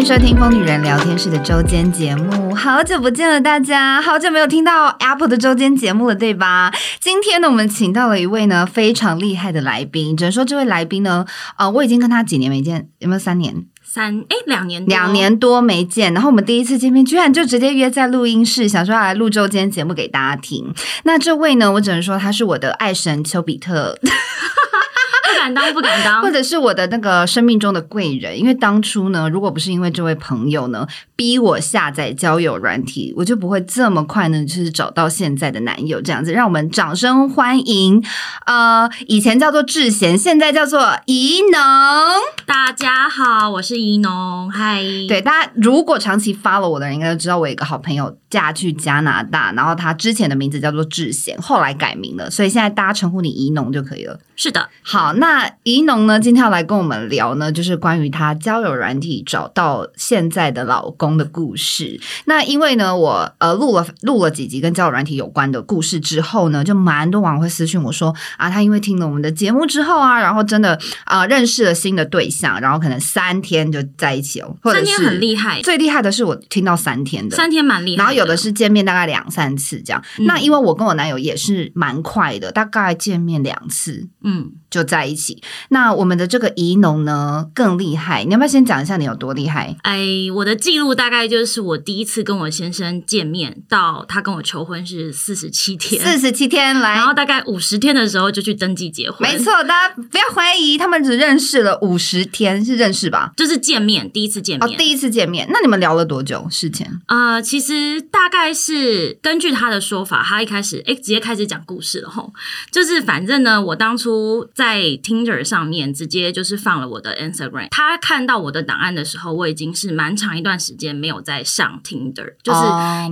迎收听疯女人聊天室的周间节目，好久不见了，大家好久没有听到 Apple 的周间节目了，对吧？今天呢，我们请到了一位呢非常厉害的来宾，只能说这位来宾呢，呃，我已经跟他几年没见，有没有三年？三哎，两年两年多没见，然后我们第一次见面，居然就直接约在录音室，想说要来录周间节目给大家听。那这位呢，我只能说他是我的爱神丘比特。不敢当，不敢当，或者是我的那个生命中的贵人，因为当初呢，如果不是因为这位朋友呢逼我下载交友软体，我就不会这么快呢，就是找到现在的男友这样子。让我们掌声欢迎，呃，以前叫做智贤，现在叫做怡农。大家好，我是怡农，嗨。对，大家如果长期 follow 我的人，应该都知道我有一个好朋友嫁去加拿大，然后他之前的名字叫做智贤，后来改名了，所以现在大家称呼你怡农就可以了。是的，好，那。那怡农呢？今天要来跟我们聊呢，就是关于她交友软体找到现在的老公的故事。那因为呢，我呃录了录了几集跟交友软体有关的故事之后呢，就蛮多网友会私讯我说啊，他因为听了我们的节目之后啊，然后真的啊、呃、认识了新的对象，然后可能三天就在一起了，或者是三天很厉害。最厉害的是我听到三天的，三天蛮厉害。然后有的是见面大概两三次这样。嗯、那因为我跟我男友也是蛮快的，大概见面两次，嗯，就在一起。那我们的这个宜农呢更厉害，你要不要先讲一下你有多厉害？哎，我的记录大概就是我第一次跟我先生见面到他跟我求婚是四十七天，四十七天来，然后大概五十天的时候就去登记结婚。没错，大家不要怀疑，他们只认识了五十天，是认识吧？就是见面，第一次见面，哦，第一次见面。那你们聊了多久事前？呃，其实大概是根据他的说法，他一开始哎直接开始讲故事了吼，就是反正呢，我当初在。Tinder 上面直接就是放了我的 Instagram，他看到我的档案的时候，我已经是蛮长一段时间没有再上 Tinder，就是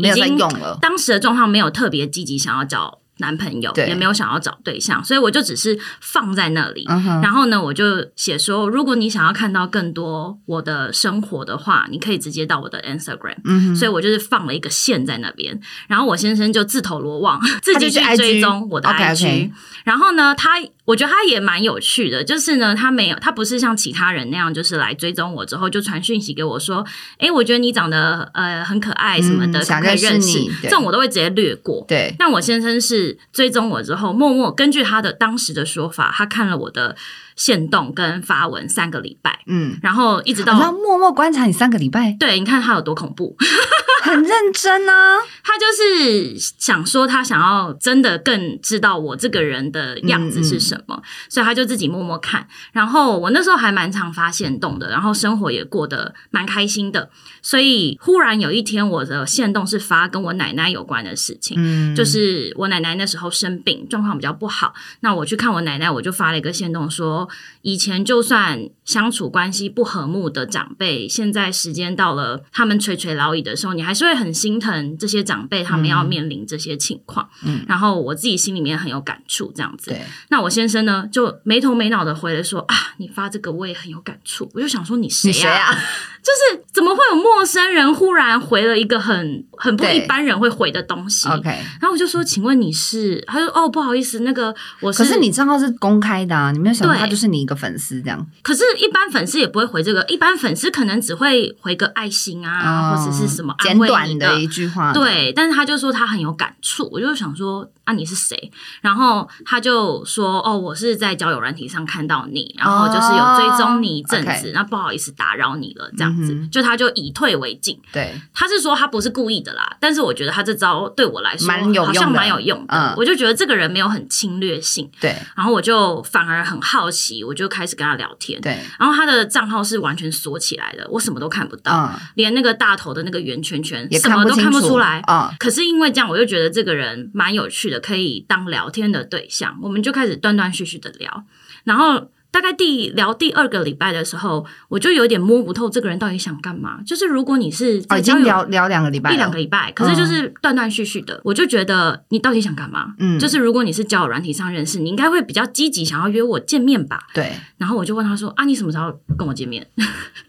已经用了。当时的状况没有特别积极想要找男朋友，也没有想要找对象，所以我就只是放在那里。然后呢，我就写说，如果你想要看到更多我的生活的话，你可以直接到我的 Instagram。嗯所以我就是放了一个线在那边，然后我先生就自投罗网，自己去追踪我的 IG。然后呢，他。我觉得他也蛮有趣的，就是呢，他没有，他不是像其他人那样，就是来追踪我之后就传讯息给我说，哎，我觉得你长得呃很可爱什么的，想认识你，这种我都会直接略过。对，那我先生是追踪我之后，默默根据他的当时的说法，他看了我的。限动跟发文三个礼拜，嗯，然后一直到要默默观察你三个礼拜，对，你看他有多恐怖，很认真啊。他就是想说，他想要真的更知道我这个人的样子是什么，嗯嗯，所以他就自己默默看。然后我那时候还蛮常发限动的，然后生活也过得蛮开心的。所以忽然有一天，我的限动是发跟我奶奶有关的事情，嗯，就是我奶奶那时候生病，状况比较不好。那我去看我奶奶，我就发了一个限动说。以前就算相处关系不和睦的长辈，现在时间到了，他们垂垂老矣的时候，你还是会很心疼这些长辈，他们要面临这些情况。嗯，然后我自己心里面很有感触，这样子。对，那我先生呢，就没头没脑的回了说啊，你发这个我也很有感触。我就想说你谁啊？就是怎么会有陌生人忽然回了一个很很不一般人会回的东西？OK，然后我就说，请问你是？他说哦，不好意思，那个我是。可是你账号是公开的啊，你没有想到他就是你一个粉丝这样。可是，一般粉丝也不会回这个，一般粉丝可能只会回个爱心啊，或者是什么简短的一句话。对，但是他就说他很有感触，我就想说啊，你是谁？然后他就说哦，我是在交友软体上看到你，然后就是有追踪你一阵子，那不好意思打扰你了，这样。嗯、就他就以退为进，对，他是说他不是故意的啦，但是我觉得他这招对我来说好像蛮有用的，嗯、我就觉得这个人没有很侵略性，对，然后我就反而很好奇，我就开始跟他聊天，对，然后他的账号是完全锁起来的，我什么都看不到，嗯、连那个大头的那个圆圈圈什么都看不出来，啊、嗯，可是因为这样，我就觉得这个人蛮有趣的，可以当聊天的对象，我们就开始断断续续的聊，然后。大概第聊第二个礼拜的时候，我就有点摸不透这个人到底想干嘛。就是如果你是已经聊聊两个礼拜，一两个礼拜，可是就是断断续续的，嗯、我就觉得你到底想干嘛？嗯，就是如果你是交友软体上认识，你应该会比较积极，想要约我见面吧？对。然后我就问他说：“啊，你什么时候跟我见面？”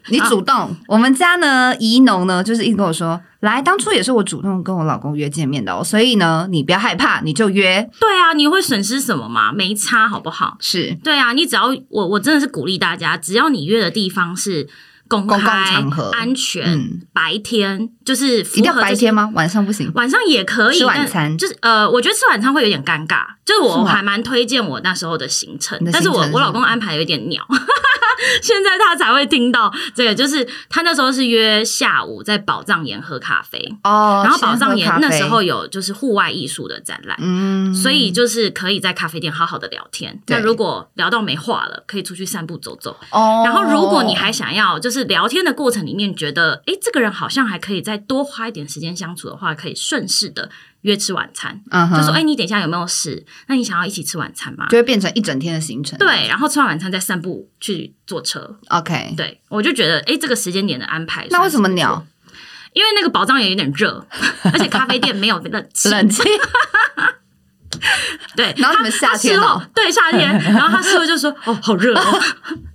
你主动。啊、我们家呢，怡农呢，就是一直跟我说。来，当初也是我主动跟我老公约见面的哦，所以呢，你不要害怕，你就约。对啊，你会损失什么吗？没差，好不好？是。对啊，你只要我，我真的是鼓励大家，只要你约的地方是公开、场合安全、嗯白天，就是一定要白天吗？晚上不行？晚上也可以吃晚餐就是呃，我觉得吃晚餐会有点尴尬。就是我还蛮推荐我那时候的行程，但是我我老公安排有点鸟，现在他才会听到这个。就是他那时候是约下午在宝藏岩喝咖啡哦，然后宝藏岩那时候有就是户外艺术的展览，嗯，所以就是可以在咖啡店好好的聊天。那如果聊到没话了，可以出去散步走走。哦，然后如果你还想要就是聊天的过程里面觉得，诶，这个人好像还可以再多花一点时间相处的话，可以顺势的约吃晚餐。就说，诶，你等一下有没有事？那你想要一起吃晚餐吗？就会变成一整天的行程。对，然后吃完晚餐再散步去坐车。，OK，对，我就觉得，诶，这个时间点的安排，那为什么鸟？因为那个宝藏也有点热，而且咖啡店没有冷气。冷气？对，然后你们夏天哦，对夏天，然后他师傅就说：“哦，好热哦。”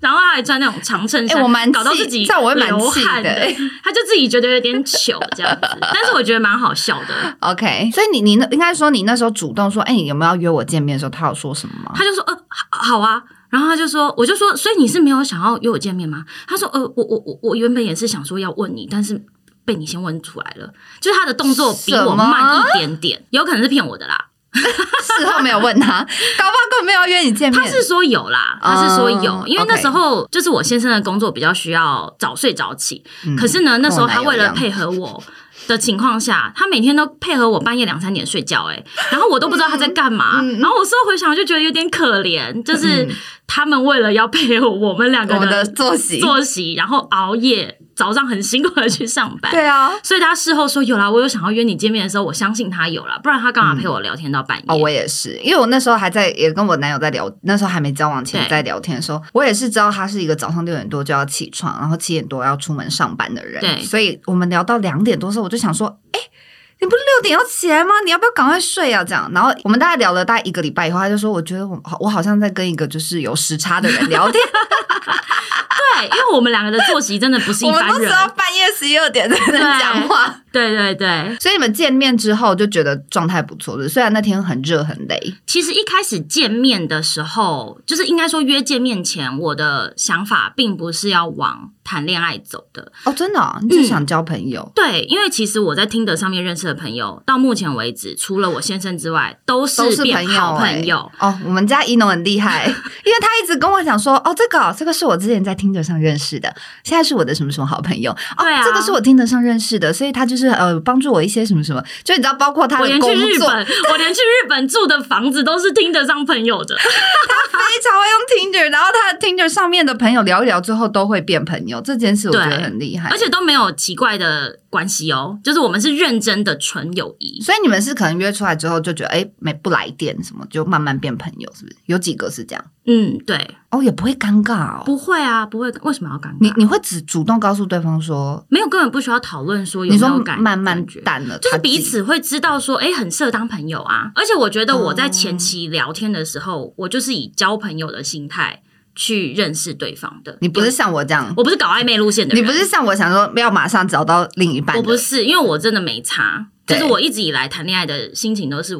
然后他还穿那种长衬衫，哎我蛮搞到自己这样我会蛮流汗气的欸 他就自己觉得有点糗这样子，但是我觉得蛮好笑的。OK，所以你你那应该说你那时候主动说，哎、你有没有要约我见面的时候，他有说什么吗？他就说：“呃，好好啊。”然后他就说：“我就说，所以你是没有想要约我见面吗？”他说：“呃，我我我我原本也是想说要问你，但是被你先问出来了，就是他的动作比我慢一点点，有可能是骗我的啦。” 事后没有问他，搞不好根本没有要约你见面。他是说有啦，他是说有，嗯因为那时候就是我先生的工作比较需要早睡早起，嗯可是呢，那时候他为了配合我的情况下，他每天都配合我半夜两三点睡觉、欸，哎，然后我都不知道他在干嘛，嗯然后我事后回想就觉得有点可怜，就是他们为了要配合我们两个我们的作息，作息，然后熬夜，早上很辛苦的去上班，对啊。所以他事后说有啦，我有想要约你见面的时候，我相信他有啦，不然他干嘛陪我聊天到半夜？哦，我也是，因为我那时候还在，也跟我男友在聊，那时候还没交往前在聊天的时候，我也是知道他是一个早上六点多就要起床，然后七点多要出门上班的人，对。所以我们聊到两点多的时候，我就想说，哎、你不是六点要起来吗？你要不要赶快睡啊？这样，然后我们大概聊了大概一个礼拜以后，他就说，我觉得我我好像在跟一个就是有时差的人聊天，对，因为我们两个的作息真的不是一我们般人，都知道半夜十一二点在那讲话。对对对，所以你们见面之后就觉得状态不错的，虽然那天很热很累，其实一开始见面的时候，就是应该说约见面前，我的想法并不是要往谈恋爱走的。哦，真的、哦，你只想交朋友。对，因为其实我在听的上面认识的朋友，到目前为止，除了我先生之外，都是都是好朋友。哦，我们家一农很厉害，因为他一直跟我讲说，哦，这个、哦、这个是我之前在听 i 上认识的，现在是我的什么什么好朋友。哦，对啊这个是我听 i 上认识的，所以他就是呃帮助我一些什么什么，就你知道，包括他我的工作，连去日本，我连去日本住的房子都是听得上朋友的。他非常会用 Tinder，然后他的 Tinder 上面的朋友聊一聊，之后都会变朋友，这件事我觉得很厉害，而且都没有奇怪的关系哦，就是我们是认真的纯友谊。所以你们是可能约出来之后就觉得，哎，没不来电什么，就慢慢变朋友，是不是？有几个是这样？嗯，对，哦，也不会尴尬哦。不会啊，不会，为什么要尴尬？你你会只主动告诉对方说，没有，根本不需要讨论说有没有感，慢慢觉淡了，就彼此会知道说，哎，很适合当朋友啊。而且我觉得我在前期聊天的时候，我就是以交朋友的心态去认识对方的。你不是像我这样，我不是搞暧昧路线的人，你不是像我想说要马上找到另一半，我不是，因为我真的没差。就是我一直以来谈恋爱的心情都是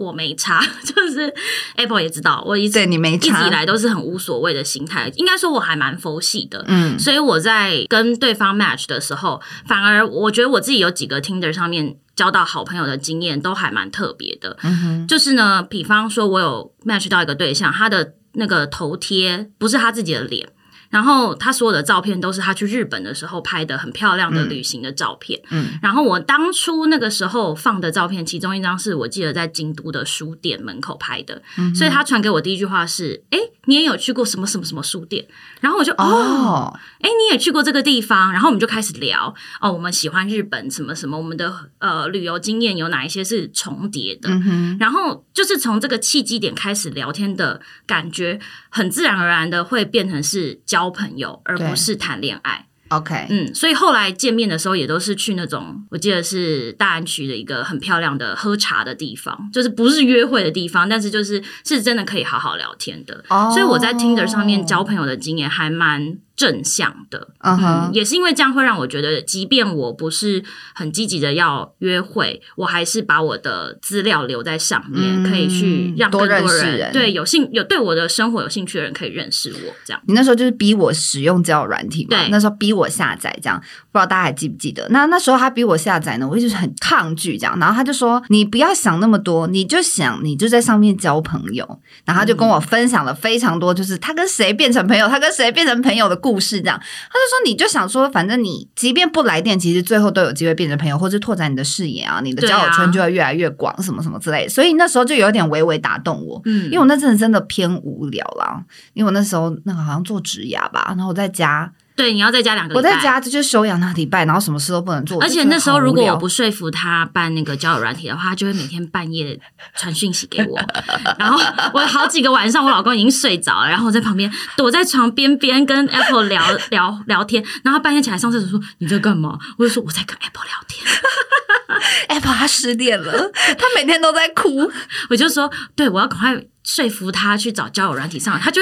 我没差，就是 Apple 也知道，我一直对你没一直以来都是很无所谓的心态。应该说我还蛮佛系的，嗯所以我在跟对方 match 的时候，反而我觉得我自己有几个 Tinder 上面交到好朋友的经验都还蛮特别的。嗯哼，就是呢，比方说我有 match 到一个对象，他的那个头贴不是他自己的脸。然后他所有的照片都是他去日本的时候拍的很漂亮的旅行的照片。嗯，然后我当初那个时候放的照片，其中一张是我记得在京都的书店门口拍的。嗯所以他传给我第一句话是：“哎，你也有去过什么什么什么书店？”然后我就哦，哦，哎，你也去过这个地方？然后我们就开始聊哦，我们喜欢日本什么什么，我们的呃旅游经验有哪一些是重叠的？嗯哼，然后就是从这个契机点开始聊天的感觉，很自然而然的会变成是交朋友，而不是谈恋爱。OK，嗯，所以后来见面的时候也都是去那种，我记得是大安区的一个很漂亮的喝茶的地方，就是不是约会的地方，但是就是是真的可以好好聊天的。哦所以我在 Tinder 上面交朋友的经验还蛮。正向的。嗯哼，嗯，也是因为这样会让我觉得，即便我不是很积极的要约会，我还是把我的资料留在上面，嗯、可以去让更多人，对有兴有对我的生活有兴趣的人可以认识我。这样，你那时候就是逼我使用交友软体嘛？对，那时候逼我下载，这样不知道大家还记不记得？那那时候他逼我下载呢，我一直很抗拒这样，然后他就说：“你不要想那么多，你就想你就在上面交朋友。”然后他就跟我分享了非常多，就是他跟谁变成朋友，他跟谁变成朋友的故事。这样，他就说：“你就想说，反正你即便不来电，其实最后都有机会变成朋友，或是拓展你的视野啊，你的交友圈就会越来越广，什么什么之类。”所以那时候就有点微微打动我，嗯，因为我那阵子真的偏无聊啦，因为我那时候那个好像做职牙吧，然后我在家。对，你要再加两个礼拜。我在家就休养那个礼拜，然后什么事都不能做。而且那时候，如果我不说服他办那个交友软体的话，他就会每天半夜传讯息给我。然后我好几个晚上，我老公已经睡着了，然后我在旁边躲在床边边跟 Apple 聊 聊聊天。然后半夜起来上厕所说：“你在干嘛？”我就说：“我在跟 Apple 聊天。”Apple 他失恋了，他每天都在哭。我就说：“对，我要赶快说服他去找交友软体上，他就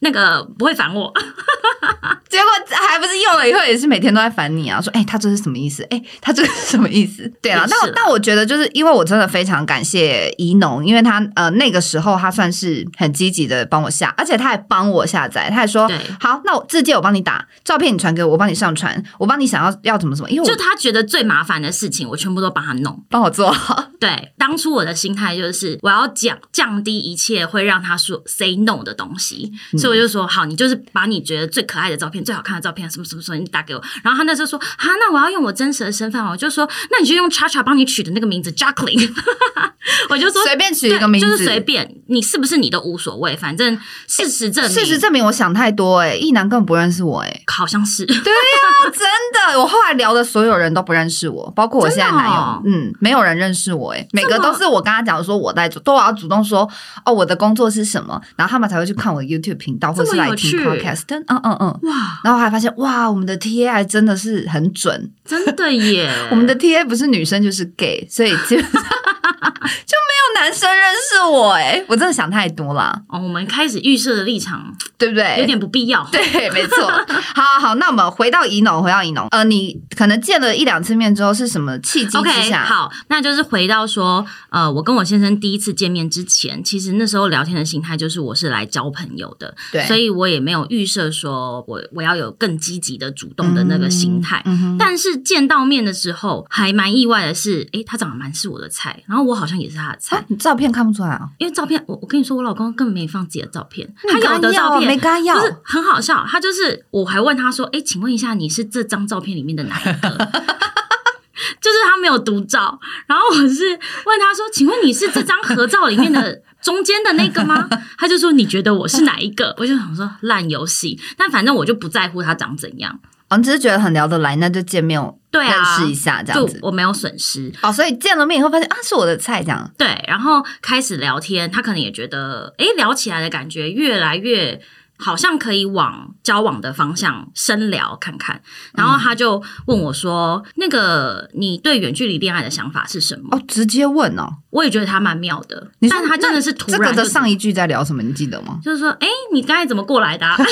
那个不会烦我。”结果还不是用了以后也是每天都在烦你啊，说哎、欸，他这是什么意思？哎、欸，他这是什么意思？对啊，但但我觉得就是因为我真的非常感谢怡农，因为他呃那个时候他算是很积极的帮我下，而且他还帮我下载，他还说好，那我自介我帮你打，照片你传给我，我帮你上传，我帮你想要要怎么怎么，因为就他觉得最麻烦的事情，我全部都帮他弄，帮我做好。对，当初我的心态就是我要讲降低一切会让他说 say no 的东西，嗯、所以我就说好，你就是把你觉得最可爱的照片。最好看的照片，什么什么什么，你打给我。然后他那时候说：“啊，那我要用我真实的身份。”我就说：“那你就用 Cha Cha 帮你取的那个名字 Jacqueline。”我就说随便取一个名字，就是随便，你是不是你都无所谓，反正事实证明，事实证明我想太多哎、欸，一男根本不认识我哎、欸，好像是对呀、啊，真的，我后来聊的所有人都不认识我，包括我现在男友，哦、嗯，没有人认识我哎、欸，每个都是我跟他讲说我在做，都我要主动说哦，我的工作是什么，然后他们才会去看我的 YouTube 频道或是来听 Podcast，嗯嗯嗯，嗯。哇，然后还发现哇，我们的 TA 还真的是很准，真的耶，我们的 TA 不是女生就是 gay，所以基本上。就 男生认识我哎、欸，我真的想太多了。哦，我们开始预设的立场，对不对？有点不必要。对，没错。好，好，好，那我们回到宜农，回到宜农。呃，你可能见了一两次面之后，是什么契机之下？Okay, 好，那就是回到说，呃，我跟我先生第一次见面之前，其实那时候聊天的心态就是我是来交朋友的，对，所以我也没有预设说我我要有更积极的主动的那个心态。嗯，但是见到面的时候，还蛮意外的是，诶，他长得蛮是我的菜，然后我好像也是他的菜。你照片看不出来啊？因为照片，我我跟你说，我老公根本没放自己的照片，他有的照片没跟他要，就是很好笑。他就是，我还问他说：“哎，请问一下，你是这张照片里面的哪一个？” 就是他没有独照，然后我是问他说：“请问你是这张合照里面的中间的那个吗？” 他就说：“你觉得我是哪一个？”我就想说烂游戏，但反正我就不在乎他长怎样。哦，你只是觉得很聊得来，那就见面对啊，认识一下这样子，我没有损失哦。所以见了面以后发现啊，是我的菜这样。对，然后开始聊天，他可能也觉得，哎，聊起来的感觉越来越好像可以往交往的方向深聊看看。然后他就问我说：“嗯、那个，你对远距离恋爱的想法是什么？”哦，直接问哦。我也觉得他蛮妙的，但他真的是突然、这个的上一句在聊什么？你记得吗？就是说，哎，你刚才怎么过来的、啊？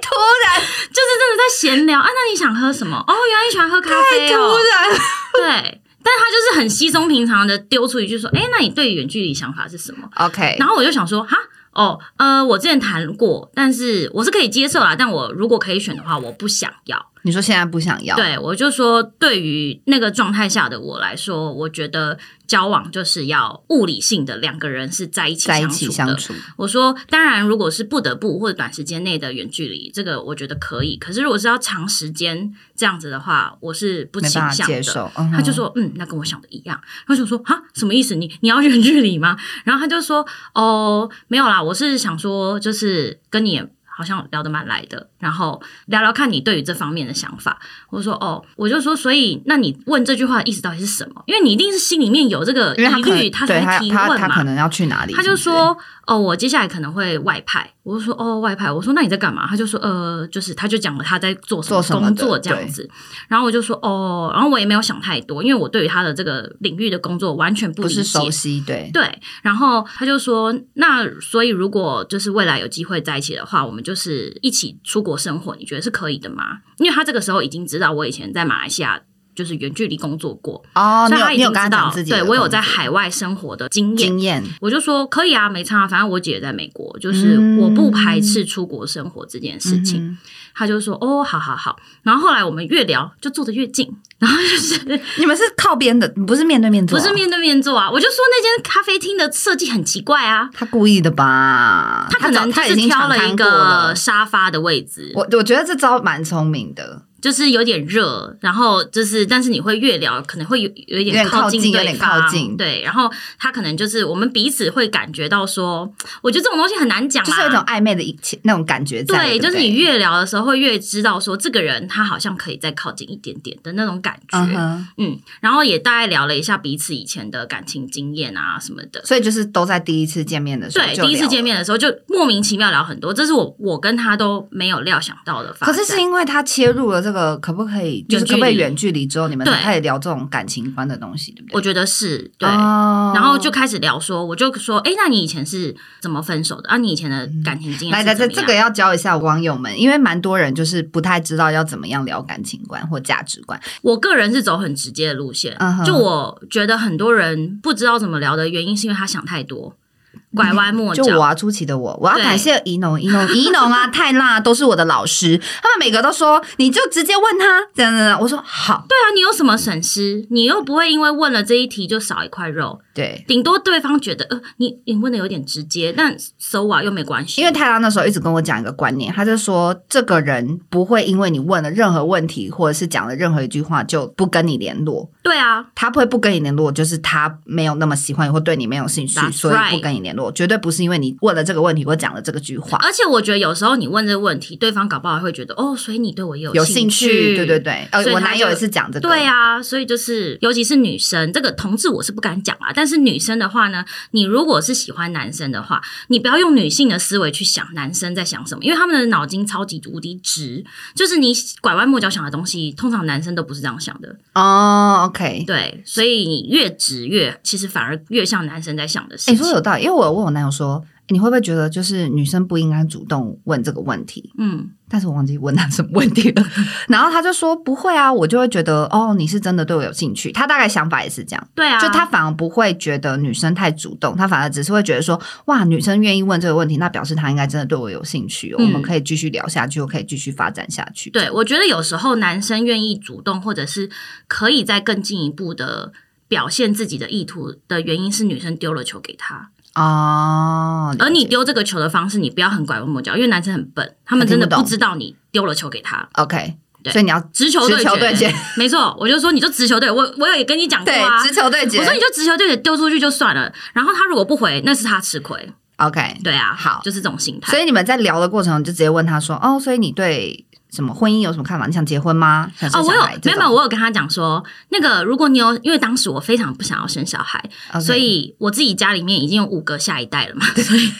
突然就是真的在闲聊啊，那你想喝什么？哦，原来你喜欢喝咖啡哦。突然，对，但他就是很稀松平常的丢出一句说：“哎，那你对远距离想法是什么？”OK，然后我就想说：“哈，哦，呃，我之前谈过，但是我是可以接受啦。但我如果可以选的话，我不想要。”你说现在不想要？对，我就说，对于那个状态下的我来说，我觉得交往就是要物理性的两个人是在一起相处的。在一起相处。我说，当然，如果是不得不或者短时间内的远距离，这个我觉得可以。可是如果是要长时间这样子的话，我是不倾向的。接受。嗯、他就说，嗯，那跟我想的一样。他就说，啊，什么意思？你你要远距离吗？然后他就说，哦，没有啦，我是想说，就是跟你。好像聊得蛮来的，然后聊聊看你对于这方面的想法。我说哦，我就说，所以那你问这句话的意思到底是什么？因为你一定是心里面有这个疑虑，他才会提问嘛。他，他，他可能要去哪里？他就说哦，我接下来可能会外派。我就说哦，外派。我说那你在干嘛？他就说呃，就是他就讲了他在做什么工作这样子。然后我就说哦，然后我也没有想太多，因为我对于他的这个领域的工作完全不理解，不是熟悉。对对。然后他就说，那所以如果就是未来有机会在一起的话，我们就是一起出国生活，你觉得是可以的吗？因为他这个时候已经知道我以前在马来西亚。就是远距离工作过哦，所以他已经知道，对我有在海外生活的经验，经验我就说可以啊，没差，反正我姐也在美国，就是我不排斥出国生活这件事情。嗯、他就说哦，好好好。然后后来我们越聊就坐得越近，然后就是 你们是靠边的，不是面对面坐，不是面对面坐啊。我就说那间咖啡厅的设计很奇怪啊，他故意的吧？他可能他是挑了一个沙发的位置。我我觉得这招蛮聪明的。就是有点热，然后就是，但是你会越聊，可能会有有一点靠近对方，有点靠近，对。然后他可能就是我们彼此会感觉到说，我觉得这种东西很难讲啊，就是有一种暧昧的一那种感觉在。对，就是你越聊的时候，会越知道说这个人他好像可以再靠近一点点的那种感觉。Uh-huh. 嗯，然后也大概聊了一下彼此以前的感情经验啊什么的。所以就是都在第一次见面的时候，对，第一次见面的时候就莫名其妙聊很多，这是我我跟他都没有料想到的。可是是因为他切入了这个，可不可以？就是可不可以远距离之后，你们才开始聊这种感情观的东西，对不对？我觉得是对，oh. 然后就开始聊说，我就说，哎，那你以前是怎么分手的啊？你以前的感情经验？来来来，这个要教一下网友们，因为蛮多人就是不太知道要怎么样聊感情观或价值观。我个人是走很直接的路线，uh. 就我觉得很多人不知道怎么聊的原因，是因为他想太多。拐弯抹角，就我啊，初期的我，我要感谢怡农，怡农，怡农啊，泰辣都是我的老师，他们每个都说，你就直接问他，这样子，我说好，对啊，你有什么损失？你又不会因为问了这一题就少一块肉。对，顶多对方觉得呃，你你问的有点直接，但 so what 又没关系。因为泰拉那时候一直跟我讲一个观念，他就说这个人不会因为你问了任何问题或者是讲了任何一句话就不跟你联络。对啊，他不会不跟你联络，就是他没有那么喜欢你或对你没有兴趣，right. 所以不跟你联络。绝对不是因为你问了这个问题或讲了这个句话。而且我觉得有时候你问这个问题，对方搞不好会觉得哦，所以你对我有兴趣。有兴趣，对对对。呃，我男友也是讲这个。对啊，所以就是尤其是女生，这个同志我是不敢讲啊，但是女生的话。呢，你如果是喜欢男生的话，你不要用女性的思维去想男生在想什么，因为他们的脑筋超级无敌直，就是你拐弯抹角想的东西，通常男生都不是这样想的哦。Oh, OK，对，所以你越直越，其实反而越像男生在想的事情。你、欸、说有道理，因为我有问我男友说。你会不会觉得就是女生不应该主动问这个问题？嗯，但是我忘记问他什么问题了。然后他就说不会啊，我就会觉得哦，你是真的对我有兴趣。他大概想法也是这样，对啊，就他反而不会觉得女生太主动，他反而只是会觉得说哇，女生愿意问这个问题，那表示她应该真的对我有兴趣，嗯，我们可以继续聊下去，我可以继续发展下去。对，我觉得有时候男生愿意主动，或者是可以再更进一步的表现自己的意图的原因是女生丢了球给他。哦，而你丢这个球的方式，你不要很拐弯抹角，因为男生很笨，他们真的不知道你丢了球给他。OK，对，所以你要直球对决，没错，我就说你就直球对，我我也跟你讲过啊，直球对决，我说你就直球对决丢出去就算了，然后他如果不回，那是他吃亏。OK，对啊，好，就是这种心态。所以你们在聊的过程中就直接问他说，哦，所以你对。什么婚姻有什么看法？你想结婚吗？哦，我有，没有没有，我有跟他讲说，那个如果你有，因为当时我非常不想要生小孩.所以我自己家里面已经有五个下一代了嘛，所以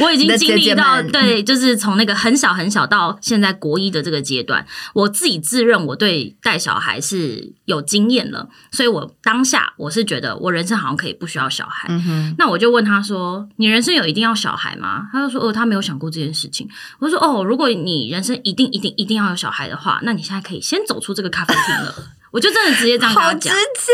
我已经经历到 对，就是从那个很小很小到现在国一的这个阶段，我自己自认我对带小孩是有经验了，所以我当下我是觉得我人生好像可以不需要小孩。嗯、那我就问他说：“你人生有一定要小孩吗？”他就说：“哦，他没有想过这件事情。”我就说：“哦，如果你人生一定一定一定。”一定要有小孩的话，那你现在可以先走出这个咖啡厅了。我就真的直接这样跟他讲，好直接。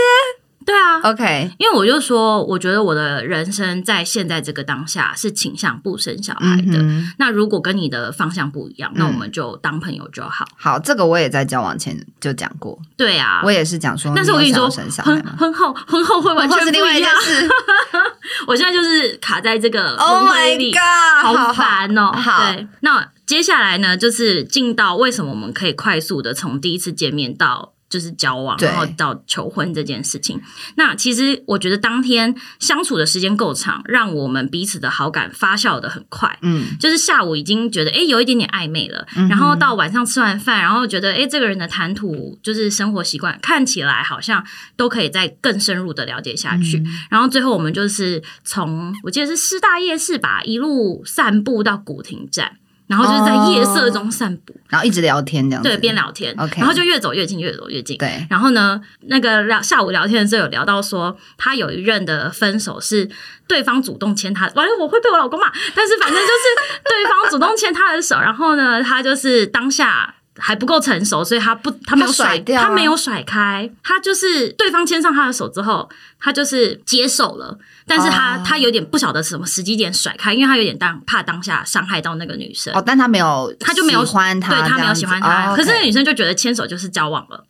对啊，OK，因为我就说，我觉得我的人生在现在这个当下是倾向不生小孩的。嗯、那如果跟你的方向不一样，嗯，那我们就当朋友就好。好，这个我也在交往前就讲过。对啊，我也是讲说，但是我跟你说，婚婚后婚后会完全是另外一件事。我现在就是卡在这个 Oh my God，好烦哦。好，对，那接下来呢，就是进到为什么我们可以快速的从第一次见面到。就是交往，然后到求婚这件事情。那其实我觉得当天相处的时间够长，让我们彼此的好感发酵的很快。嗯，就是下午已经觉得诶有一点点暧昧了，嗯，然后到晚上吃完饭，然后觉得诶这个人的谈吐就是生活习惯看起来好像都可以再更深入的了解下去。嗯，然后最后我们就是从我记得是师大夜市吧，一路散步到古亭站。然后就是在夜色中散步，哦、然后一直聊天这样子，对，边聊天，OK，然后就越走越近，越走越近，对。然后呢，那个聊下午聊天的时候有聊到说，他有一任的分手是对方主动牵他，完了我会被我老公骂，但是反正就是对方主动牵他的手，然后呢，他就是当下。还不够成熟，所以他不，他没有甩，掉啊、他没有甩开，他就是对方牵上他的手之后，他就是接受了，但是他、哦、他有点不晓得什么时机点甩开，因为他有点当怕当下伤害到那个女生。哦，但他没有，他就没有喜欢他，对他没有喜欢他，哦 okay、可是那个女生就觉得牵手就是交往了。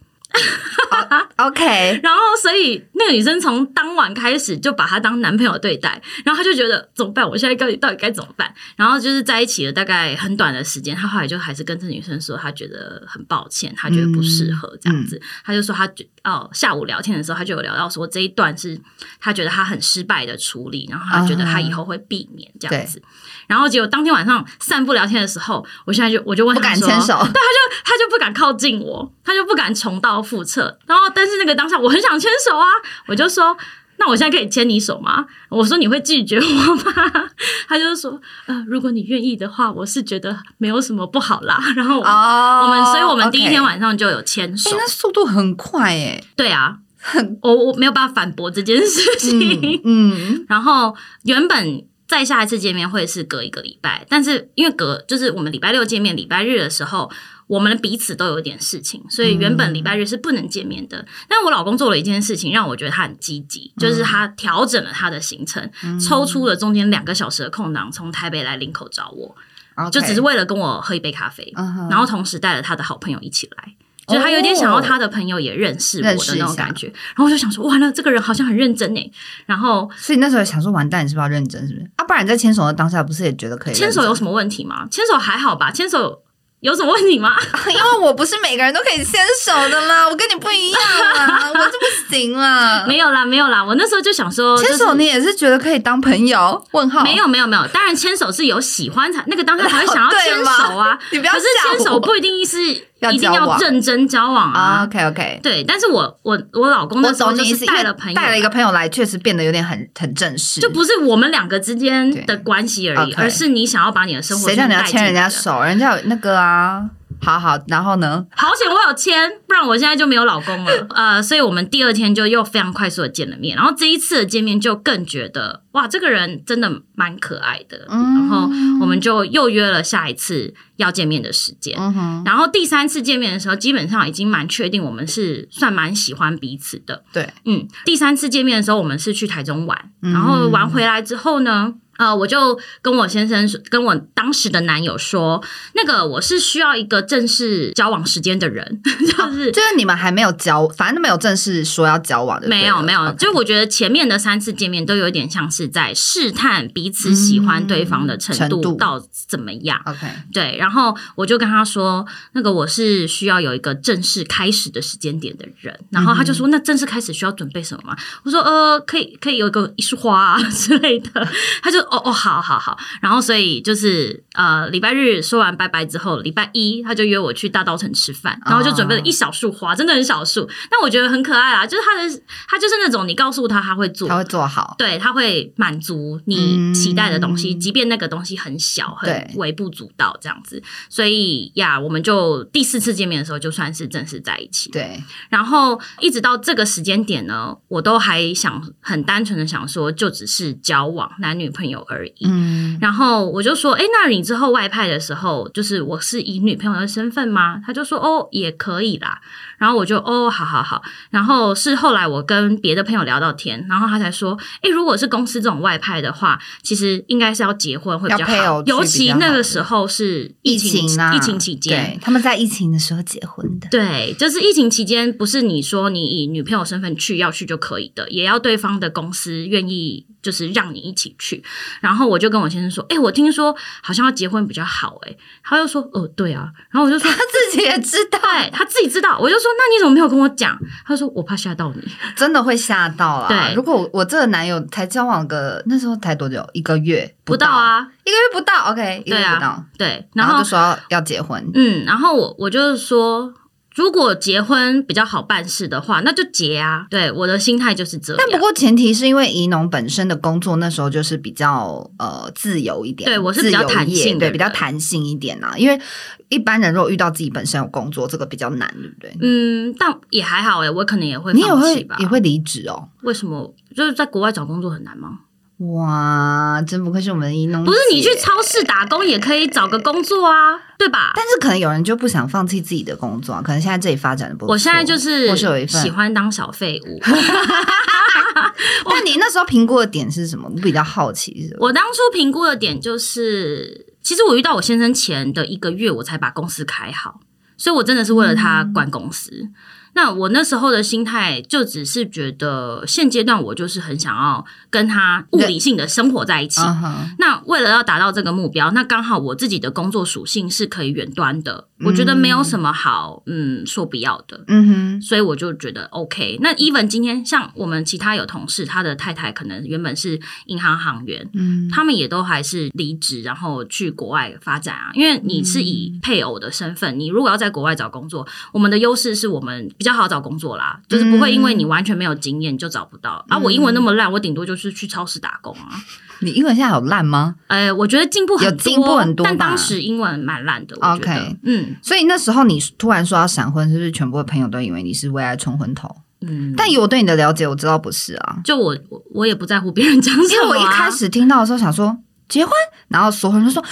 Oh, OK，然后所以那个女生从当晚开始就把他当男朋友对待，然后他就觉得怎么办？我现在到底到底该怎么办？然后就是在一起了大概很短的时间，他后来就还是跟这女生说，他觉得很抱歉，他觉得不适合这样子。嗯嗯、他就说他觉哦，下午聊天的时候他就有聊到说这一段是他觉得他很失败的处理，然后他觉得他以后会避免这样子。Uh 然后结果当天晚上散步聊天的时候，我现在就我就问他说，不敢牵手，对，他就他就不敢靠近我，他就不敢重蹈覆辙。然后但是那个当下我很想牵手啊，我就说那我现在可以牵你手吗？我说你会拒绝我吗？他就说呃，如果你愿意的话，我是觉得没有什么不好啦。然后我们、oh, 我们所以我们第一天晚上就有牵手，哎，那速度很快哎。对啊，很我我没有办法反驳这件事情。嗯，嗯然后原本。再下一次见面会是隔一个礼拜，但是因为隔就是我们礼拜六见面，礼拜日的时候我们彼此都有点事情，所以原本礼拜日是不能见面的。嗯、但我老公做了一件事情，让我觉得他很积极，就是他调整了他的行程，嗯、抽出了中间两个小时的空档，从台北来林口找我，Okay. 就只是为了跟我喝一杯咖啡，uh huh. 然后同时带了他的好朋友一起来。就他有点想要他的朋友也认识我的那种感觉，然后我就想说，完了，这个人好像很认真诶。然后，所以那时候想说，完蛋，你是不是要认真？是不是？啊，不然你在牵手的当下，不是也觉得可以？牵手有什么问题吗？牵手还好吧？牵手。有什么问题吗？因为我不是每个人都可以牵手的啦，我跟你不一样啦，我就不行啦。没有啦，没有啦，我那时候就想说，牵手你也是觉得可以当朋友？问号？没有，没有，没有。当然，牵手是有喜欢才那个当下才会想要 牵手啊。你不要，可是牵手不一定是一定要认真交往啊。OK OK，对。但是我我我老公那时候就是带了朋友，带了一个朋友来，确实变得有点很很正式，就不是我们两个之间的关系而已，而是你想要把你的生活。谁叫你要牵人家手？人家有那个啊。好好，然后呢？好险我有签，不然我现在就没有老公了。呃，所以我们第二天就又非常快速的见了面，然后这一次的见面就更觉得哇，这个人真的蛮可爱的。嗯，然后我们就又约了下一次要见面的时间。嗯，然后第三次见面的时候，基本上已经蛮确定我们是算蛮喜欢彼此的。对，嗯，第三次见面的时候，我们是去台中玩，然后玩回来之后呢，呃，我就跟我先生说，跟我当时的男友说，那个我是需要一个正式交往时间的人，就是、哦、就是你们还没有交，反正都没有正式说要交往的，没有没有.就我觉得前面的三次见面都有点像是在试探彼此喜欢对方的程度到怎么样。OK，对，然后我就跟他说，那个我是需要有一个正式开始的时间点的人，然后他就说，那正式开始需要准备什么吗？我说，呃，可以可以有一个一束花啊 之类的，他就。哦哦，好好好，然后所以就是呃，礼拜日说完拜拜之后，礼拜一他就约我去大稻城吃饭，然后就准备了一小束花，真的很小束，但我觉得很可爱啊，就是他的他就是那种你告诉他他会做，他会做好，对，他会满足你期待的东西，嗯、即便那个东西很小，很微不足道这样子，所以呀，我们就第四次见面的时候就算是正式在一起，对，然后一直到这个时间点呢，我都还想很单纯的想说，就只是交往男女朋友而已。嗯，然后我就说，哎，那你之后外派的时候，就是我是以女朋友的身份吗？他就说，哦，也可以啦。然后我就，哦，好好好。然后是后来我跟别的朋友聊到天，然后他才说，哎，如果是公司这种外派的话，其实应该是要结婚会比较好，尤其那个时候是疫情，疫情啊，疫情期间，对，他们在疫情的时候结婚的。对，就是疫情期间，不是你说你以女朋友身份去要去就可以的，也要对方的公司愿意。就是让你一起去，然后我就跟我先生说：“哎、欸，我听说好像要结婚比较好。”哎，他又说：“哦，对啊。”然后我就说：“他自己也知道，他自己知道。”我就说：“那你怎么没有跟我讲？”他说：“我怕吓到你，真的会吓到啊。”对，如果我这个男友才交往个那时候才多久？一个月不到，啊，一个月不到。OK，一个月不到。对，啊、对，然后，然后就说要，要结婚。嗯，然后我我就是说。如果结婚比较好办事的话，那就结啊。对，我的心态就是这样。但不过前提是因为宜农本身的工作那时候就是比较呃自由一点，对我是比较弹性，对比较弹性一点啊。因为一般人如果遇到自己本身有工作，这个比较难，对不对？嗯，但也还好哎，我可能也会，你也会也会离职哦？为什么？就是在国外找工作很难吗？哇，真不愧是我们宜农。不是你去超市打工也可以找个工作啊，对吧？但是可能有人就不想放弃自己的工作，可能现在这里发展的不错。我现在就是有一份喜欢当小废物。那你那时候评估的点是什么？我比较好奇是。我当初评估的点就是，其实我遇到我先生前的一个月，我才把公司开好，所以我真的是为了他关公司。嗯那我那时候的心态就只是觉得，现阶段我就是很想要跟他物理性的生活在一起。Uh. 那为了要达到这个目标，那刚好我自己的工作属性是可以远端的，我觉得没有什么好嗯说不要的。嗯哼，所以我就觉得 OK。那 even 今天像我们其他有同事，他的太太可能原本是银行行员，嗯，他们也都还是离职然后去国外发展啊。因为你是以配偶的身份，你如果要在国外找工作，我们的优势是我们比较。比较好找工作啦，就是不会因为你完全没有经验就找不到。嗯、啊，我英文那么烂，我顶多就是去超市打工啊。你英文现在好烂吗？呃，我觉得进步很多，有进步很多，但当时英文蛮烂的。OK，嗯，所以那时候你突然说要闪婚，是不是全部的朋友都以为你是为爱冲昏头？嗯，但以我对你的了解，我知道不是啊。就我，我也不在乎别人讲什么、啊。因为我一开始听到的时候想说结婚，然后所有人就说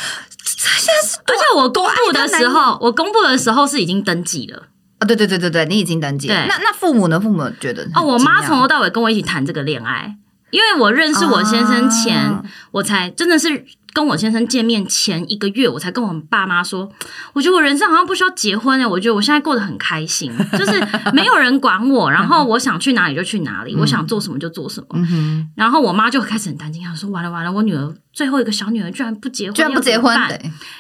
现在是，而且我公布的时候，我公布的时候是已经登记了。啊，对对对对对，你已经登记。对那那父母呢？父母觉得哦，我妈从头到尾跟我一起谈这个恋爱，因为我认识我先生前，啊、我才真的是。跟我先生见面前一个月，我才跟我们爸妈说，我觉得我人生好像不需要结婚哎，我觉得我现在过得很开心，就是没有人管我，然后我想去哪里就去哪里，我想做什么就做什么。然后我妈就开始很担心，她说完了完了，我女儿最后一个小女儿居然不结婚，居然不结婚。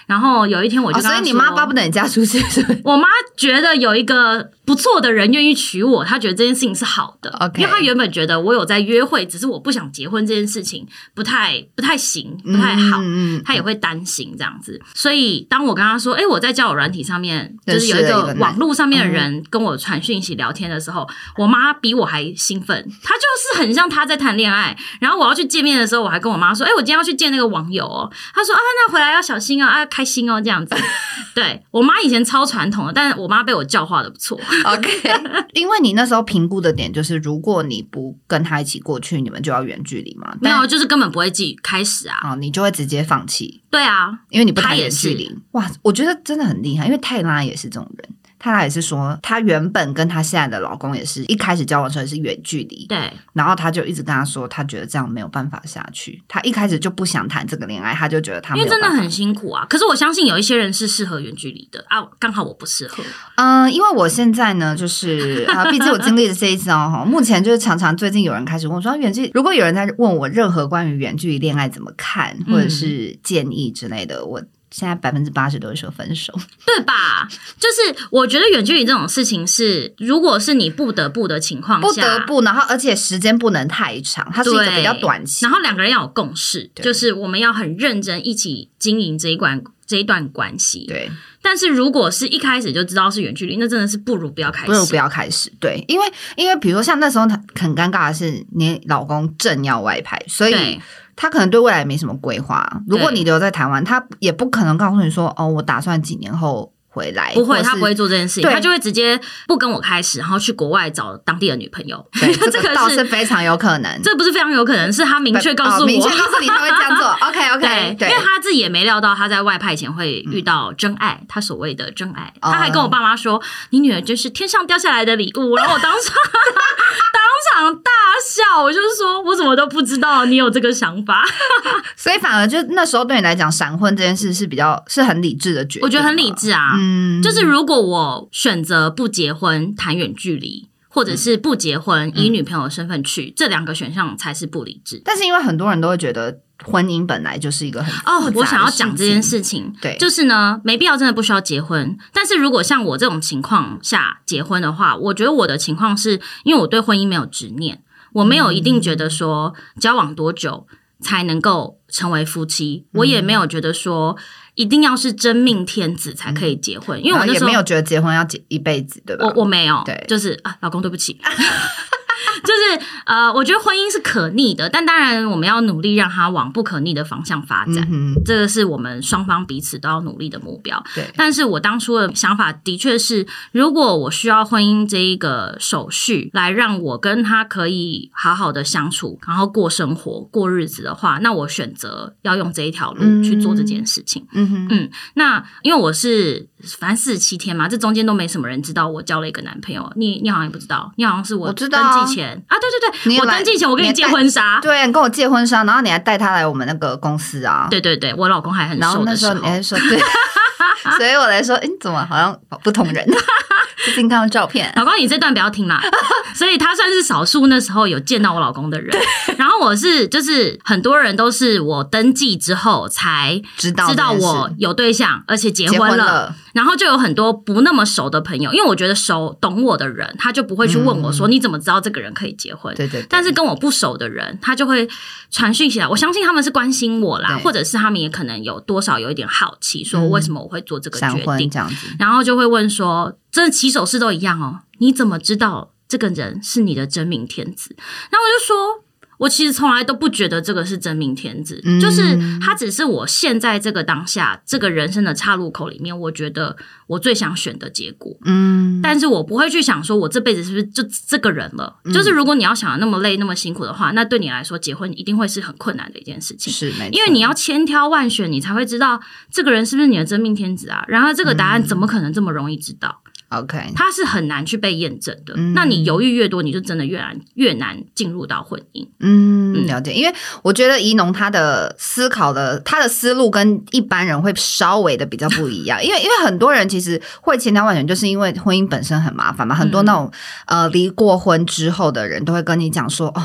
然后有一天我就所以你妈巴不得你嫁出去，我妈觉得有一个不错的人愿意娶我，她觉得这件事情是好的，OK，因为她原本觉得我有在约会，只是我不想结婚这件事情不太不太行，不太好。嗯，她也会担心这样子，所以当我跟她说：“哎、欸，我在交友软体上面，就是有一个网络上面的人跟我传讯息聊天的时候，嗯、我妈比我还兴奋，她就是很像她在谈恋爱。然后我要去见面的时候，我还跟我妈说：‘哎、欸，我今天要去见那个网友哦。’他说：‘啊，那回来要小心哦，啊，开心哦，这样子。’对，我妈以前超传统的，但是我妈被我教化的不错。OK，因为你那时候评估的点就是，如果你不跟他一起过去，你们就要远距离嘛？没有，就是根本不会自己开始啊，哦，你就会直接。直接放弃，对啊，因为你不太远距离。哇，我觉得真的很厉害，因为泰拉也是这种人。泰拉也是说，她原本跟她现在的老公也是一开始交往的时候是远距离，对。然后她就一直跟他说，她觉得这样没有办法下去。她一开始就不想谈这个恋爱，她就觉得他因为真的很辛苦啊。可是我相信有一些人是适合远距离的啊，刚好我不适合。嗯、呃，因为我现在呢，就是 啊，毕竟我经历了这一次哦，目前就是常常最近有人开始问我说，远距，如果有人在问我任何关于远距离恋爱怎么看，或者是建议之类的，我。现在百分之八十都会说分手，对吧？就是我觉得远距离这种事情是，如果是你不得不的情况下，不得不，然后而且时间不能太长，它是一个比较短期，然后两个人要有共识，就是我们要很认真一起经营这一关这一段关系。对，但是如果是一开始就知道是远距离，那真的是不如不要开始，不如不要开始。对，因为因为比如说像那时候他很尴尬的是，你老公正要外派，所以。他可能对未来没什么规划。如果你留在台湾，他也不可能告诉你说：“哦，我打算几年后回来。”不会，他不会做这件事情，他就会直接不跟我开始，然后去国外找当地的女朋友。对，这个倒是非常有可能。这不是非常有可能，是他明确告诉我，哦、明确告诉你他会这样做。OK OK，对，因为他自己也没料到他在外派前会遇到真爱，嗯、他所谓的真爱。他还跟我爸妈说：“嗯、你女儿就是天上掉下来的礼物。”然后我当时。当场大笑，我就是说，我怎么都不知道你有这个想法，所以反而就那时候对你来讲，闪婚这件事是比较是很理智的决定。我觉得很理智啊，嗯，就是如果我选择不结婚谈远距离，或者是不结婚以女朋友的身份去，嗯、这两个选项才是不理智。但是因为很多人都会觉得。婚姻本来就是一个很哦，我想要讲这件事情，对，就是呢，没必要真的不需要结婚。但是如果像我这种情况下结婚的话，我觉得我的情况是因为我对婚姻没有执念，我没有一定觉得说交往多久才能够成为夫妻。我也没有觉得说一定要是真命天子才可以结婚，因为我那时候也没有觉得结婚要结一辈子，对吧？我我没有，对，就是啊，老公对不起。就是呃，我觉得婚姻是可逆的，但当然我们要努力让它往不可逆的方向发展，嗯、这个是我们双方彼此都要努力的目标。对，但是我当初的想法的确是，如果我需要婚姻这一个手续来让我跟他可以好好的相处，然后过生活、过日子的话，那我选择要用这一条路去做这件事情。嗯哼嗯，那因为我是反正四十七天嘛，这中间都没什么人知道我交了一个男朋友。你你好像也不知道，你好像是我登记前。啊，对对对，我登记前我跟你借婚纱，对，你跟我借婚纱，然后你还带他来我们那个公司啊，对对对，我老公还很瘦的时候，然后那时候你还说对，所以我来说，哎，怎么好像不同人？最近看到照片，老公你这段不要听啦，所以他算是少数那时候有见到我老公的人，对然后我是就是很多人都是我登记之后才知道知道我有对象，而且结婚了。婚了然后就有很多不那么熟的朋友，因为我觉得熟懂我的人，他就不会去问我说、嗯、你怎么知道这个人可以结婚？对，对对。但是跟我不熟的人，他就会传讯息来。我相信他们是关心我啦，或者是他们也可能有多少有一点好奇，说为什么我会做这个决定、嗯、这样子。然后就会问说，真的起手式都一样哦，你怎么知道这个人是你的真命天子？然后我就说。我其实从来都不觉得这个是真命天子，嗯、就是他只是我现在这个当下这个人生的岔路口里面，我觉得我最想选的结果。嗯，但是我不会去想说，我这辈子是不是就这个人了？嗯、就是如果你要想的那么累、那么辛苦的话，那对你来说，结婚一定会是很困难的一件事情。是，没错。因为你要千挑万选，你才会知道这个人是不是你的真命天子啊。然而，这个答案怎么可能这么容易知道？嗯 OK，它是很难去被验证的。嗯、那你犹豫越多，你就真的越难越难进入到婚姻。嗯，了解。因为我觉得怡农他的思考的他的思路跟一般人会稍微的比较不一样。因为因为很多人其实会千挑万选，就是因为婚姻本身很麻烦嘛。很多那种、嗯、呃离过婚之后的人都会跟你讲说哦。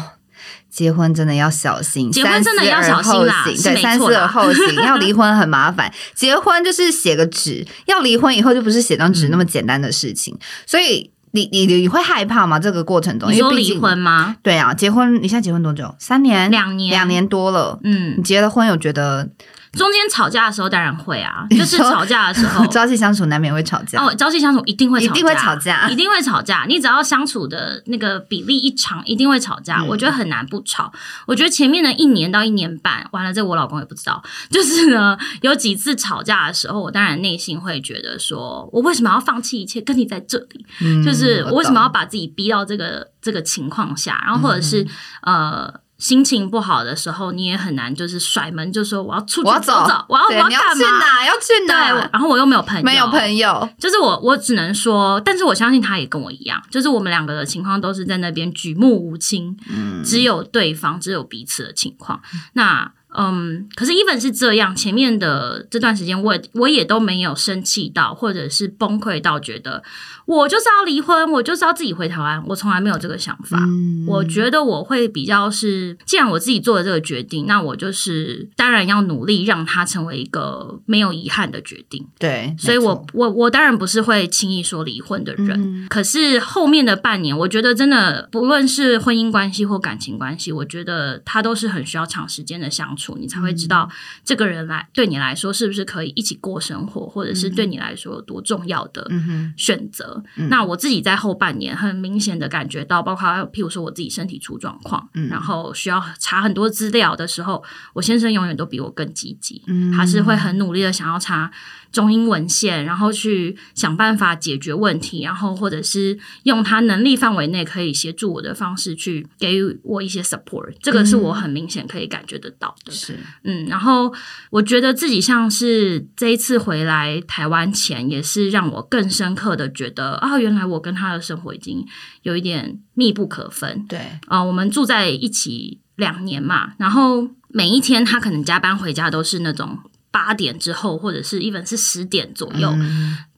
结婚真的要小心，结婚真的要小心啦，对，三思而 后行。要离婚很麻烦，结婚就是写个纸，要离婚以后就不是写张纸那么简单的事情。嗯、所以你你你会害怕吗？这个过程中，你说离婚吗？对啊，结婚，你现在结婚多久？三年？两年？两年多了。嗯，你结了婚有觉得？中间吵架的时候当然会啊，就是吵架的时候 朝夕相处难免会吵架哦，朝夕相处一定会吵架，一定会吵架，一定会吵架。你只要相处的那个比例一长，一定会吵架。嗯、我觉得很难不吵。我觉得前面的一年到一年半，完了这我老公也不知道。就是呢，有几次吵架的时候，我当然内心会觉得说，我为什么要放弃一切跟你在这里？嗯、就是我为什么要把自己逼到这个这个情况下？然后或者是、嗯、呃。心情不好的时候，你也很难就是甩门，就说我要出去走走，我要我要干嘛？去哪？要去哪？对，然后我又没有朋友，没有朋友，就是我我只能说，但是我相信他也跟我一样，就是我们两个的情况都是在那边举目无亲，嗯，只有对方，只有彼此的情况。那嗯，可是 even 是这样，前面的这段时间，我我也都没有生气到，或者是崩溃到觉得。我就是要离婚，我就是要自己回台湾。我从来没有这个想法。嗯、我觉得我会比较是，既然我自己做了这个决定，那我就是当然要努力让它成为一个没有遗憾的决定。对，所以我我我当然不是会轻易说离婚的人。嗯、可是后面的半年，我觉得真的不论是婚姻关系或感情关系，我觉得它都是很需要长时间的相处，你才会知道这个人来对你来说是不是可以一起过生活，或者是对你来说有多重要的选择。嗯、那我自己在后半年很明显的感觉到，包括譬如说我自己身体出状况，嗯、然后需要查很多资料的时候，我先生永远都比我更积极，嗯、他是会很努力的想要查。中英文献，然后去想办法解决问题，然后或者是用他能力范围内可以协助我的方式去给予我一些 support，这个是我很明显可以感觉得到的。是，嗯，然后我觉得自己像是这一次回来台湾前，也是让我更深刻的觉得啊，原来我跟他的生活已经有一点密不可分。对，啊、呃，我们住在一起两年嘛，然后每一天他可能加班回家都是那种。八点之后，或者是一本是十点左右，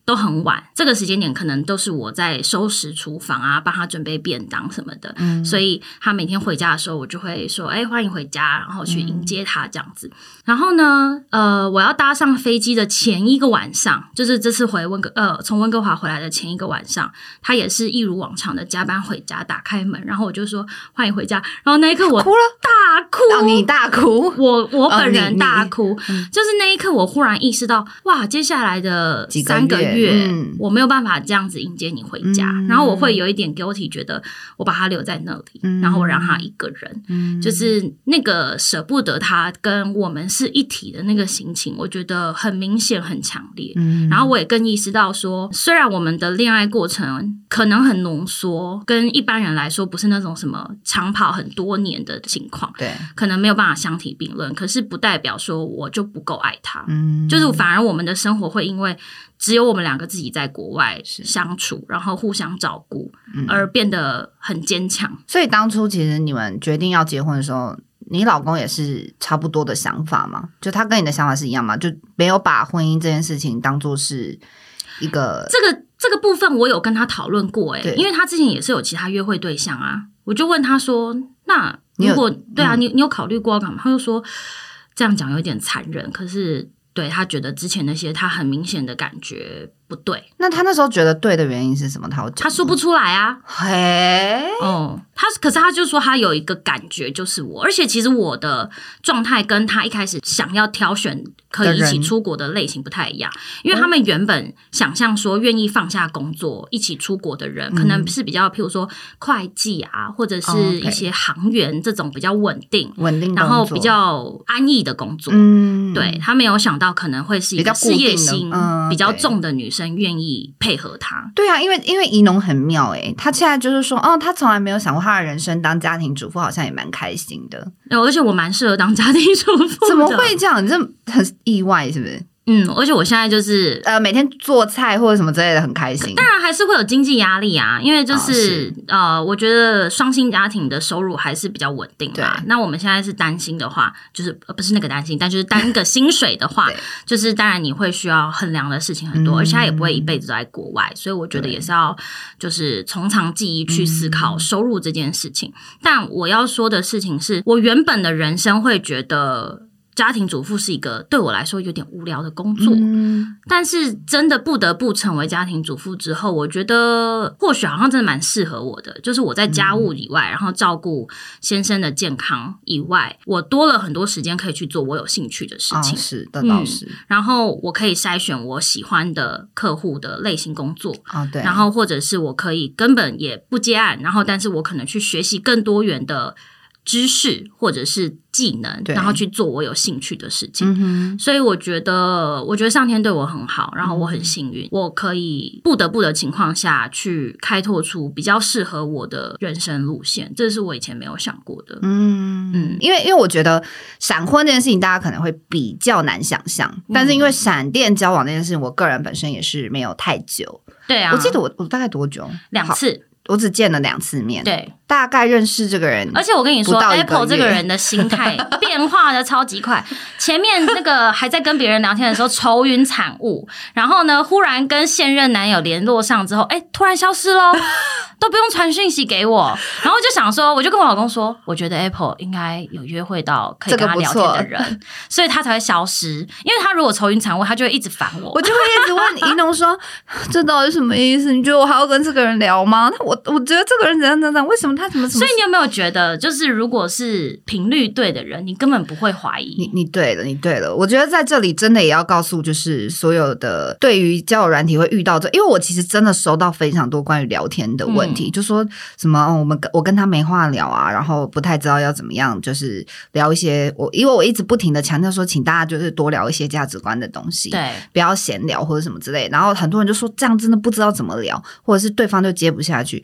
都很晚，这个时间点可能都是我在收拾厨房啊，帮他准备便当什么的。嗯，所以他每天回家的时候，我就会说：“哎，欢迎回家。”然后去迎接他这样子。嗯、然后呢，呃，我要搭上飞机的前一个晚上，就是这次回温哥呃从温哥华回来的前一个晚上，他也是一如往常的加班回家，打开门，然后我就说：“欢迎回家。”然后那一刻我哭了，大哭，哦、你大哭，我我本人大哭，哦嗯、就是那一刻我忽然意识到，哇，接下来的三个月。月，嗯、我没有办法这样子迎接你回家，嗯、然后我会有一点 guilty，觉得我把他留在那里，嗯、然后我让他一个人，嗯、就是那个舍不得他跟我们是一体的那个心情，我觉得很明显很强烈。嗯、然后我也更意识到说，虽然我们的恋爱过程可能很浓缩，跟一般人来说不是那种什么长跑很多年的情况，对，可能没有办法相提并论，可是不代表说我就不够爱他，嗯，就是反而我们的生活会因为。只有我们两个自己在国外相处，然后互相照顾，嗯、而变得很坚强。所以当初其实你们决定要结婚的时候，你老公也是差不多的想法吗？就他跟你的想法是一样吗？就没有把婚姻这件事情当做是一个这个这个部分，我有跟他讨论过诶、欸，对因为他之前也是有其他约会对象啊，我就问他说：“那如果对啊，你你有考虑过干嘛？”他就说：“这样讲有点残忍，可是。”对，他觉得之前那些，他很明显的感觉不对。那他那时候觉得对的原因是什么？他有他说不出来啊。嘿，哦，他可是他就说他有一个感觉就是我，而且其实我的状态跟他一开始想要挑选可以一起出国的类型不太一样，因为他们原本想象说愿意放下工作一起出国的人，可能是比较譬如说会计啊，或者是一些行员这种比较稳定、稳定，然后比较安逸的工作。嗯，对，他没有想到可能会是一个事业心比较重的女生愿意配合他。对啊，因为因为怡农很妙诶，他现在就是说，哦，他从来没有想过他的人生当家庭主妇好像也蛮开心的。而且我蛮适合当家庭主妇，怎么会这样？你这很。意外是不是？嗯，而且我现在就是呃，每天做菜或者什么之类的，很开心。当然还是会有经济压力啊，因为就是，呃，我觉得双薪家庭的收入还是比较稳定的。对那我们现在是担心的话，就是呃不是那个担心，但就是单个薪水的话，就是当然你会需要衡量的事情很多，嗯、而且他也不会一辈子都在国外，所以我觉得也是要就是从长计议去思考收入这件事情。嗯、但我要说的事情是，我原本的人生会觉得。家庭主妇是一个对我来说有点无聊的工作，嗯、但是真的不得不成为家庭主妇之后，我觉得或许好像真的蛮适合我的。就是我在家务以外，嗯、然后照顾先生的健康以外，我多了很多时间可以去做我有兴趣的事情。哦、是，的倒是、嗯。然后我可以筛选我喜欢的客户的类型工作啊，哦、对。然后或者是我可以根本也不接案，然后但是我可能去学习更多元的。知识或者是技能，然后去做我有兴趣的事情。嗯、所以我觉得，我觉得上天对我很好，然后我很幸运，嗯、我可以不得不的情况下去开拓出比较适合我的人生路线，这是我以前没有想过的。嗯嗯，因为因为我觉得闪婚这件事情，大家可能会比较难想象，嗯、但是因为闪电交往这件事情，我个人本身也是没有太久。对啊，我记得我我大概多久？两次，我只见了两次面。对。大概认识这个人，而且我跟你说，Apple 这个人的心态 变化的超级快。前面那个还在跟别人聊天的时候愁云惨雾，然后呢，忽然跟现任男友联络上之后，哎，突然消失喽，都不用传讯息给我。然后就想说，我就跟我老公说，我觉得 Apple 应该有约会到可以跟他聊天的人，所以他才会消失。因为他如果愁云惨雾，他就会一直烦我，我就会一直问怡农说，这到底什么意思？你觉得我还要跟这个人聊吗？那我我觉得这个人怎样怎样，为什么？他怎么？所以你有没有觉得，就是如果是频率对的人，你根本不会怀疑。你你对了，你对了。我觉得在这里真的也要告诉，就是所有的对于交友软体会遇到这，因为我其实真的收到非常多关于聊天的问题，嗯、就说什么、哦、我们我跟他没话聊啊，然后不太知道要怎么样，就是聊一些我因为我一直不停的强调说，请大家就是多聊一些价值观的东西，对，不要闲聊或者什么之类。然后很多人就说这样真的不知道怎么聊，或者是对方就接不下去。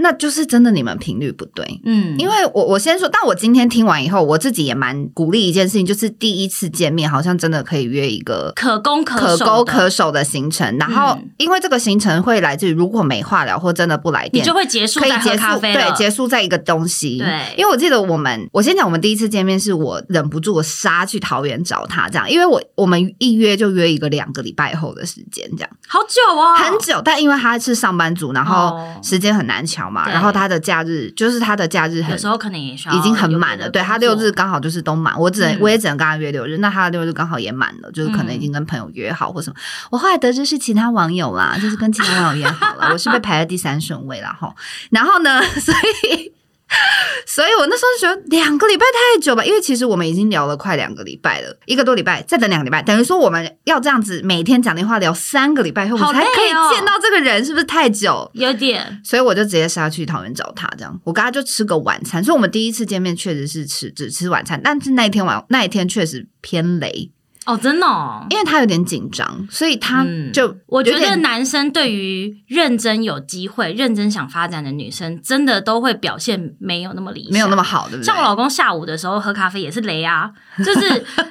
那就是真的你们频率不对。嗯，因为我我先说，但我今天听完以后，我自己也蛮鼓励一件事情，就是第一次见面好像真的可以约一个可攻可可攻可守的行程。然后，因为这个行程会来自于如果没话聊或真的不来电，你就会结束，可以结束，对，结束在一个东西。对，因为我记得我们，我先讲我们第一次见面是我忍不住我杀去桃园找他，这样，因为我我们一约就约一个两个礼拜后的时间，这样，好久哦，很久。但因为他是上班族，然后时间很难乔嘛，然后他的假日就是他的假日很，有时候可能已经很满了。对，他六日刚好就是都满，我只能我也只能跟他约六日，那他的六日刚好也满了，就是可能已经跟朋友约好或什么。我后来得知是其他网友啦，就是跟其他网友约好了，我是被排在第三顺位了哈。然后呢，所以。所以我那时候就觉得两个礼拜太久吧，因为其实我们已经聊了快两个礼拜了，一个多礼拜，再等两个礼拜，等于说我们要这样子每天讲电话聊三个礼拜后，我们才可以见到这个人，是不是太久？有点。所以我就直接杀去桃园找他，这样我跟他就吃个晚餐。所以我们第一次见面确实是吃只吃晚餐，但是那一天晚那一天确实偏雷。哦，真的哦，因为他有点紧张，所以他就、嗯、我觉得男生对于认真有机会、认真想发展的女生，真的都会表现没有那么理想，没有那么好，对不对？像我老公下午的时候喝咖啡也是雷啊，就是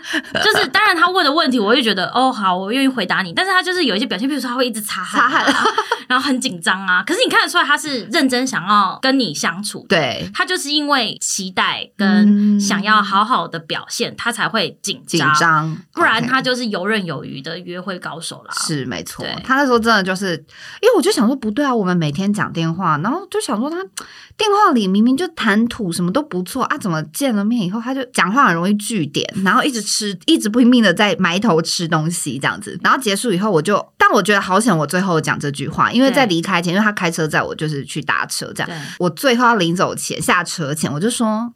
就是，当然他问的问题，我就觉得哦好，我愿意回答你，但是他就是有一些表现，比如说他会一直擦汗、啊，擦汗，然后很紧张啊。可是你看得出来他是认真想要跟你相处，对，他就是因为期待跟想要好好的表现，嗯、他才会紧张，紧张。不然他就是游刃有余的约会高手啦。是没错，他那时候真的就是，因为我就想说不对啊，我们每天讲电话，然后就想说他电话里明明就谈吐什么都不错啊，怎么见了面以后他就讲话很容易据点，然后一直吃，一直不拼命的在埋头吃东西这样子，然后结束以后我就，但我觉得好险，我最后讲这句话，因为在离开前，因为他开车载我，就是去搭车这样，我最后要临走前下车前，我就说。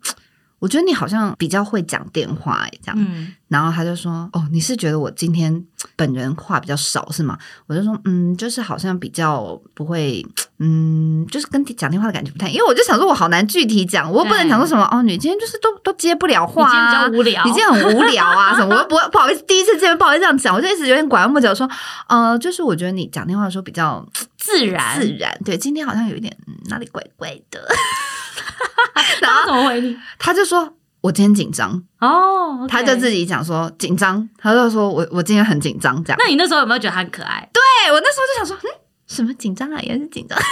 我觉得你好像比较会讲电话哎，这样，嗯、然后他就说：“哦，你是觉得我今天本人话比较少是吗？”我就说：“嗯，就是好像比较不会，嗯，就是跟讲电话的感觉不太，因为我就想说我好难具体讲，我又不能讲说什么哦，你今天就是都都接不了话、啊，你今天比较无聊，你今天很无聊啊什么，我又不会不好意思，第一次见面不好意思这样讲，我就一直有点拐弯抹角说，呃，就是我觉得你讲电话的时候比较自然。自然，对，今天好像有一点、嗯、哪里怪怪的。” 然后他怎么回你？他就说：“我今天紧张哦。Oh, okay. ”他就自己讲说紧张，他就说我我今天很紧张这样。那你那时候有没有觉得他很可爱？对，我那时候就想说，嗯，什么紧张啊？也是紧张。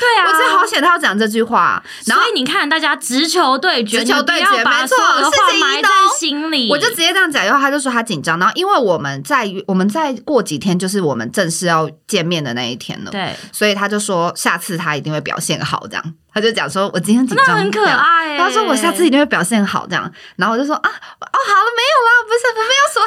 对啊，我真的好险他要讲这句话。然后所以你看，大家直球对决，直球对决，没错，事情埋在心里。我就直接这样讲，然后他就说他紧张。然后因为我们在我们在过几天就是我们正式要见面的那一天了，对，所以他就说下次他一定会表现好，这样。他就讲说：“我今天紧张，很可爱。”他说：“我下次一定会表现好，这样。”然后我就说：“啊，哦，好了，没有啦，不是，我没有说。”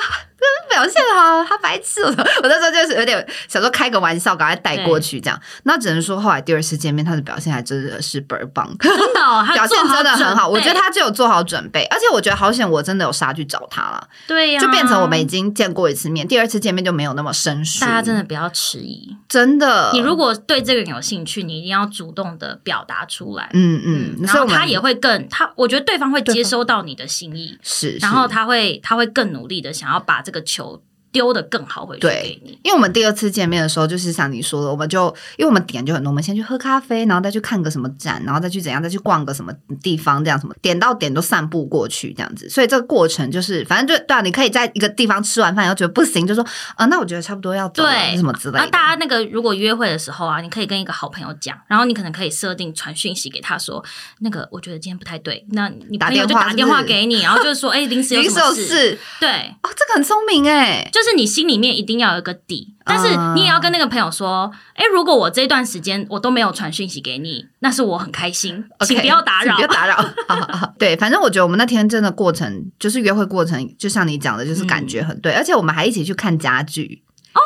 表现好，他白痴。我我那时候就是有点想说开个玩笑，赶快带过去这样。那只能说后来第二次见面，他的表现还真的是倍儿棒，真的、哦，表现真的很好。我觉得他就有做好准备，而且我觉得好险，我真的有杀去找他了。对呀、啊，就变成我们已经见过一次面，第二次见面就没有那么生疏。大家真的不要迟疑，真的。你如果对这个人有兴趣，你一定要主动的表达出来。嗯嗯，然后他也会更他，我觉得对方会接收到你的心意，是，然后他会他会更努力的想要把这个球。丢的更好回去给你，因为我们第二次见面的时候，就是像你说的，我们就因为我们点就很多，我们先去喝咖啡，然后再去看个什么展，然后再去怎样，再去逛个什么地方，这样什么点到点都散步过去这样子，所以这个过程就是反正就对啊，你可以在一个地方吃完饭，然后觉得不行，就说啊，那我觉得差不多要走了，什么之类的。那大家那个如果约会的时候啊，你可以跟一个好朋友讲，然后你可能可以设定传讯息给他说，那个我觉得今天不太对，那你朋友就打电话给你，然后就是说，哎，临时有什么事？对，哦，这个很聪明哎，就是你心里面。一定要有一个底，但是你也要跟那个朋友说，哎、嗯，如果我这段时间我都没有传讯息给你，那是我很开心请不要打扰，不要打扰。好好好，对，反正我觉得我们那天真的过程，就是约会过程，就像你讲的，就是感觉很对，嗯、而且我们还一起去看家具。哦，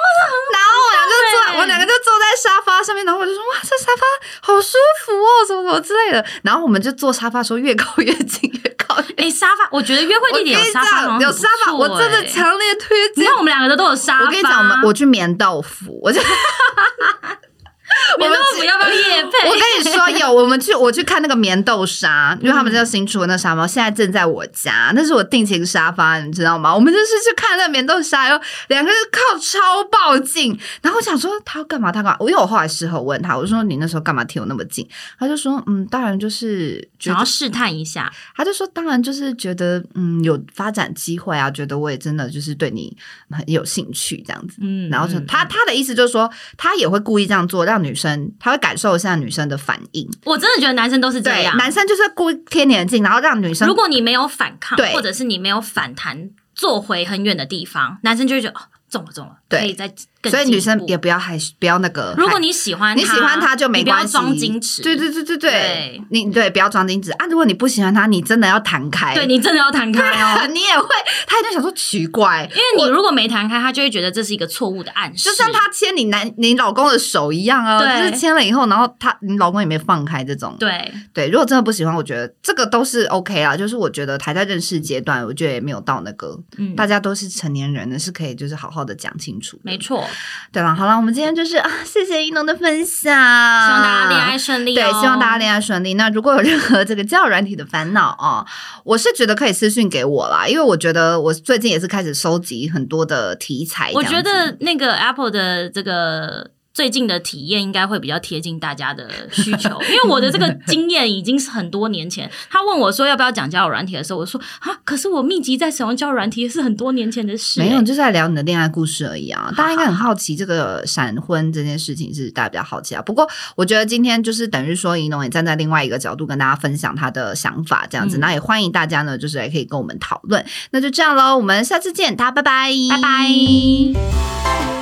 然后我两个就坐，我两个就坐在沙发上面，然后我就说，哇，这沙发好舒服哦，什么什么之类的。然后我们就坐沙发说，越靠越近，哎，沙发，我觉得约会地点有沙发，有沙发，我真的强烈推荐。你看我们两个人都有沙发。我跟你讲，我们我去棉豆腐，我就。棉豆腐要不要夜配？我跟你说，有我们去我去看那个棉豆沙，因为他们叫新出的那沙发，现在正在我家，那是我定情沙发，你知道吗？我们就是去看那棉豆沙，然后两个人靠超爆近，然后我想说他要干嘛？他干嘛？因为我后来事后问他，我说你那时候干嘛贴我那么近？他就说嗯，当然就是想要试探一下。他就说当然就是觉得嗯有发展机会啊，觉得我也真的就是对你很有兴趣这样子。嗯，然后就他他的意思就是说他也会故意这样做，让女生他会感受一下女生的反应。我真的觉得男生都是这样，男生就是故意贴你的近，然后让女生，如果你没有反抗，对，或者是你没有反弹，坐回很远的地方，男生就会觉得哦，中了中了，对，可以再。所以女生也不要害羞，不要那个。如果你喜欢你喜欢他就没关系，不要装矜持。对对对对对，你对不要装矜持啊！如果你不喜欢他，你真的要弹开。对，你真的要弹开哦，你也会，他一定想说奇怪，因为你如果没弹开，他就会觉得这是一个错误的暗示。就像他牵你男你老公的手一样啊，就是牵了以后，然后他你老公也没放开这种。对对，如果真的不喜欢，我觉得这个都是 OK 啦。就是我觉得还在认识阶段，我觉得也没有到那个，大家都是成年人的是可以就是好好的讲清楚。没错，对了，好了。我们今天就是啊，谢谢一农的分享，希望大家恋爱顺利哦。对，希望大家恋爱顺利。那如果有任何这个交友软体的烦恼啊，我是觉得可以私信给我啦，因为我觉得我最近也是开始收集很多的题材。我觉得那个 Apple 的这个。最近的体验应该会比较贴近大家的需求，因为我的这个经验已经是很多年前。他问我说要不要讲交友软体的时候，我说啊，可是我密集在使用交友软体是很多年前的事。没有，就是在聊你的恋爱故事而已啊。大家应该很好奇这个闪婚这件事情，是大家比较好奇啊。不过我觉得今天就是等于说，宜农也站在另外一个角度跟大家分享他的想法，这样子，那、嗯、也欢迎大家呢，就是也可以跟我们讨论。那就这样喽，我们下次见，大家拜拜，拜拜。